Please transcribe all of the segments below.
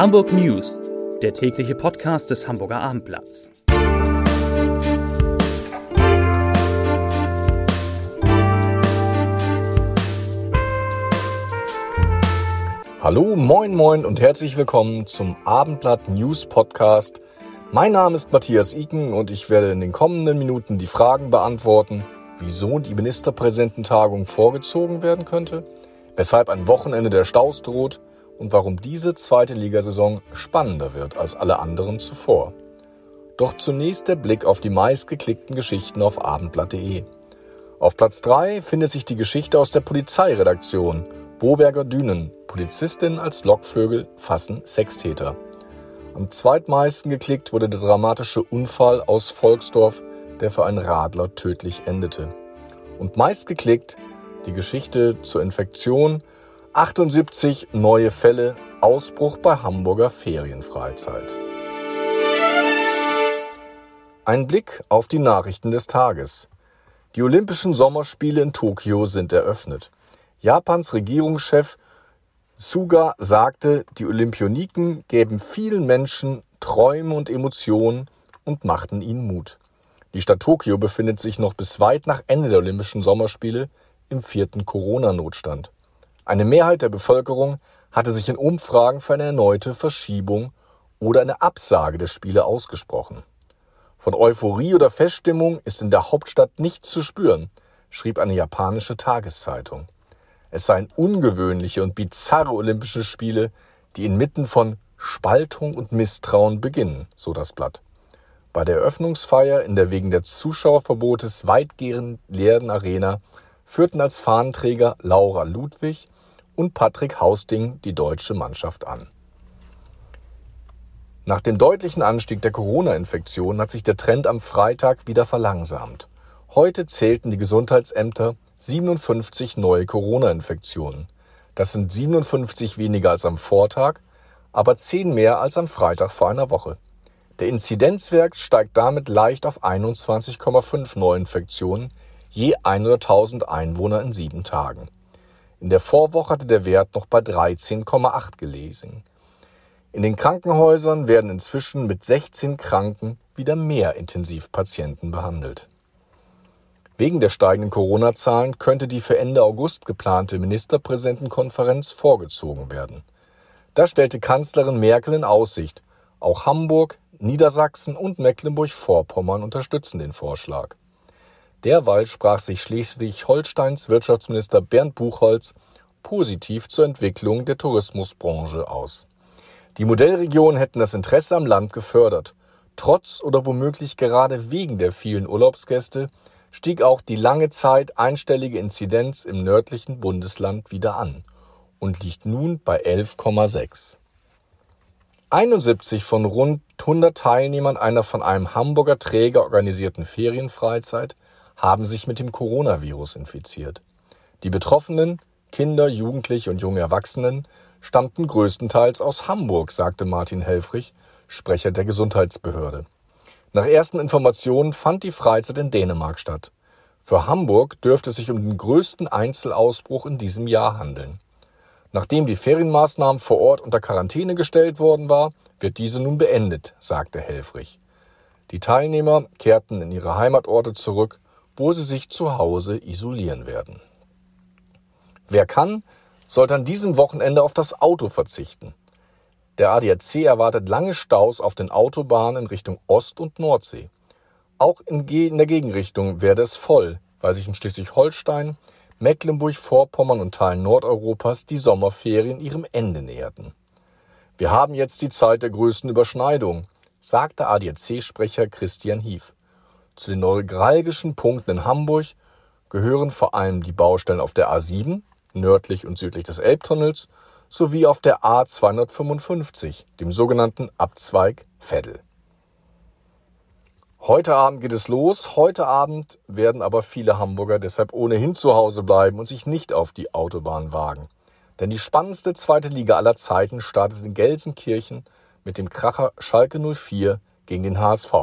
Hamburg News, der tägliche Podcast des Hamburger Abendblatts. Hallo, moin, moin und herzlich willkommen zum Abendblatt News Podcast. Mein Name ist Matthias Iken und ich werde in den kommenden Minuten die Fragen beantworten, wieso die Ministerpräsidententagung vorgezogen werden könnte, weshalb ein Wochenende der Staus droht und warum diese zweite Ligasaison spannender wird als alle anderen zuvor. Doch zunächst der Blick auf die meistgeklickten Geschichten auf abendblatt.de. Auf Platz 3 findet sich die Geschichte aus der Polizeiredaktion. Boberger Dünen. Polizistin als Lockvögel fassen Sextäter. Am zweitmeisten geklickt wurde der dramatische Unfall aus Volksdorf, der für einen Radler tödlich endete. Und meist geklickt die Geschichte zur Infektion 78 neue Fälle, Ausbruch bei Hamburger Ferienfreizeit. Ein Blick auf die Nachrichten des Tages. Die Olympischen Sommerspiele in Tokio sind eröffnet. Japans Regierungschef Suga sagte, die Olympioniken gäben vielen Menschen Träume und Emotionen und machten ihnen Mut. Die Stadt Tokio befindet sich noch bis weit nach Ende der Olympischen Sommerspiele im vierten Corona-Notstand. Eine Mehrheit der Bevölkerung hatte sich in Umfragen für eine erneute Verschiebung oder eine Absage der Spiele ausgesprochen. Von Euphorie oder Feststimmung ist in der Hauptstadt nichts zu spüren, schrieb eine japanische Tageszeitung. Es seien ungewöhnliche und bizarre Olympische Spiele, die inmitten von Spaltung und Misstrauen beginnen, so das Blatt. Bei der Eröffnungsfeier in der wegen der Zuschauerverbotes weitgehend leeren Arena führten als Fahnenträger Laura Ludwig und Patrick Hausding die deutsche Mannschaft an. Nach dem deutlichen Anstieg der Corona-Infektion hat sich der Trend am Freitag wieder verlangsamt. Heute zählten die Gesundheitsämter 57 neue Corona-Infektionen. Das sind 57 weniger als am Vortag, aber 10 mehr als am Freitag vor einer Woche. Der Inzidenzwert steigt damit leicht auf 21,5 Neuinfektionen je 100.000 Einwohner in sieben Tagen. In der Vorwoche hatte der Wert noch bei 13,8 gelesen. In den Krankenhäusern werden inzwischen mit 16 Kranken wieder mehr Intensivpatienten behandelt. Wegen der steigenden Corona-Zahlen könnte die für Ende August geplante Ministerpräsidentenkonferenz vorgezogen werden. Das stellte Kanzlerin Merkel in Aussicht. Auch Hamburg, Niedersachsen und Mecklenburg-Vorpommern unterstützen den Vorschlag. Derweil sprach sich Schleswig-Holsteins Wirtschaftsminister Bernd Buchholz positiv zur Entwicklung der Tourismusbranche aus. Die Modellregionen hätten das Interesse am Land gefördert. Trotz oder womöglich gerade wegen der vielen Urlaubsgäste stieg auch die lange Zeit einstellige Inzidenz im nördlichen Bundesland wieder an und liegt nun bei 11,6. 71 von rund 100 Teilnehmern einer von einem Hamburger Träger organisierten Ferienfreizeit haben sich mit dem Coronavirus infiziert. Die Betroffenen, Kinder, Jugendliche und junge Erwachsenen, stammten größtenteils aus Hamburg, sagte Martin Helfrich, Sprecher der Gesundheitsbehörde. Nach ersten Informationen fand die Freizeit in Dänemark statt. Für Hamburg dürfte es sich um den größten Einzelausbruch in diesem Jahr handeln. Nachdem die Ferienmaßnahmen vor Ort unter Quarantäne gestellt worden war, wird diese nun beendet, sagte Helfrich. Die Teilnehmer kehrten in ihre Heimatorte zurück wo sie sich zu Hause isolieren werden. Wer kann, sollte an diesem Wochenende auf das Auto verzichten. Der ADAC erwartet lange Staus auf den Autobahnen in Richtung Ost- und Nordsee. Auch in, der Gegenrichtung werde es voll, weil sich in Schleswig-Holstein, Mecklenburg-Vorpommern und Teilen Nordeuropas die Sommerferien ihrem Ende näherten. Wir haben jetzt die Zeit der größten Überschneidung, sagte ADAC-Sprecher Christian Hief. Zu den neuralgischen Punkten in Hamburg gehören vor allem die Baustellen auf der A7 nördlich und südlich des Elbtunnels sowie auf der A255, dem sogenannten Abzweig Veddel. Heute Abend geht es los. Heute Abend werden aber viele Hamburger deshalb ohnehin zu Hause bleiben und sich nicht auf die Autobahn wagen. Denn die spannendste zweite Liga aller Zeiten startet in Gelsenkirchen mit dem Kracher Schalke 04 gegen den HSV.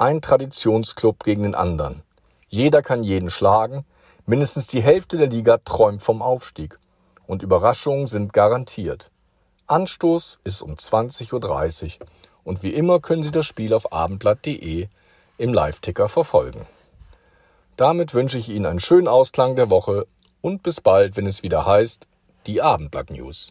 Ein Traditionsklub gegen den anderen. Jeder kann jeden schlagen. Mindestens die Hälfte der Liga träumt vom Aufstieg. Und Überraschungen sind garantiert. Anstoß ist um 20.30 Uhr und wie immer können Sie das Spiel auf abendblatt.de im Live-Ticker verfolgen. Damit wünsche ich Ihnen einen schönen Ausklang der Woche und bis bald, wenn es wieder heißt, die Abendblatt News.